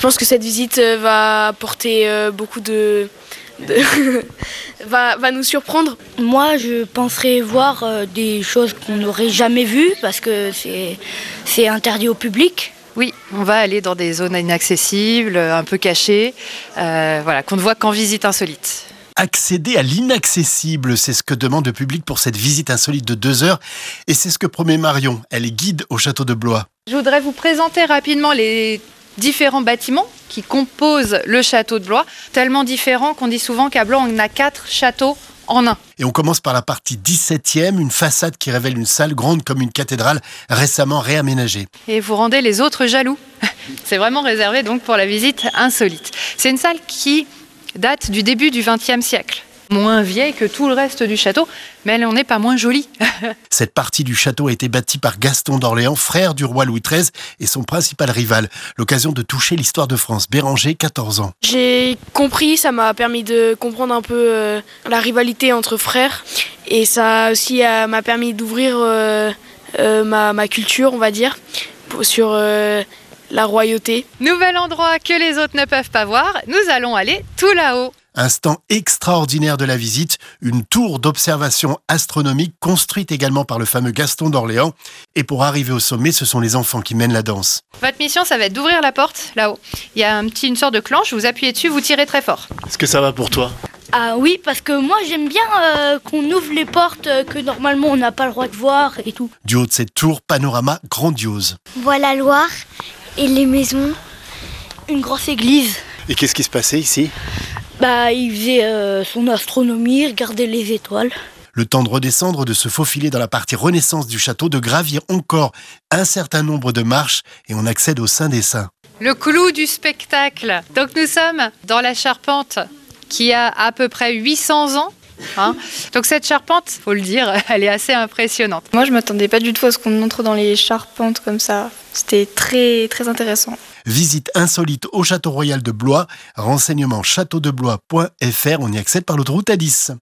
Je pense que cette visite euh, va apporter euh, beaucoup de... de- va, va nous surprendre. Moi, je penserais voir euh, des choses qu'on n'aurait jamais vues parce que c'est c'est interdit au public. Oui, on va aller dans des zones inaccessibles, un peu cachées, euh, voilà, qu'on ne voit qu'en visite insolite. Accéder à l'inaccessible, c'est ce que demande le public pour cette visite insolite de deux heures. Et c'est ce que promet Marion. Elle est guide au château de Blois. Je voudrais vous présenter rapidement les différents bâtiments qui composent le château de Blois, tellement différents qu'on dit souvent qu'à Blois, on a quatre châteaux en un. Et on commence par la partie 17e, une façade qui révèle une salle grande comme une cathédrale récemment réaménagée. Et vous rendez les autres jaloux. C'est vraiment réservé donc pour la visite insolite. C'est une salle qui date du début du XXe siècle. Moins vieille que tout le reste du château, mais elle n'en est pas moins jolie. Cette partie du château a été bâtie par Gaston d'Orléans, frère du roi Louis XIII et son principal rival. L'occasion de toucher l'histoire de France. Béranger, 14 ans. J'ai compris, ça m'a permis de comprendre un peu euh, la rivalité entre frères. Et ça aussi euh, m'a permis d'ouvrir euh, euh, ma, ma culture, on va dire, pour- sur euh, la royauté. Nouvel endroit que les autres ne peuvent pas voir, nous allons aller tout là-haut. Instant extraordinaire de la visite, une tour d'observation astronomique construite également par le fameux Gaston d'Orléans. Et pour arriver au sommet, ce sont les enfants qui mènent la danse. Votre mission, ça va être d'ouvrir la porte là-haut. Il y a un petit, une sorte de clenche, vous appuyez dessus, vous tirez très fort. Est-ce que ça va pour toi? Ah oui, parce que moi j'aime bien euh, qu'on ouvre les portes euh, que normalement on n'a pas le droit de voir et tout. Du haut de cette tour, panorama grandiose. Voit la Loire et les maisons. Une grosse église. Et qu'est-ce qui se passait ici? Bah, il faisait euh, son astronomie, regardait les étoiles. Le temps de redescendre, de se faufiler dans la partie renaissance du château, de gravir encore un certain nombre de marches et on accède au sein des saints. Le clou du spectacle. Donc nous sommes dans la charpente qui a à peu près 800 ans. hein. Donc cette charpente, faut le dire, elle est assez impressionnante. Moi, je m'attendais pas du tout à ce qu'on montre dans les charpentes comme ça. C'était très très intéressant. Visite insolite au château royal de Blois, renseignement châteaudeblois.fr, on y accède par l'autoroute A10.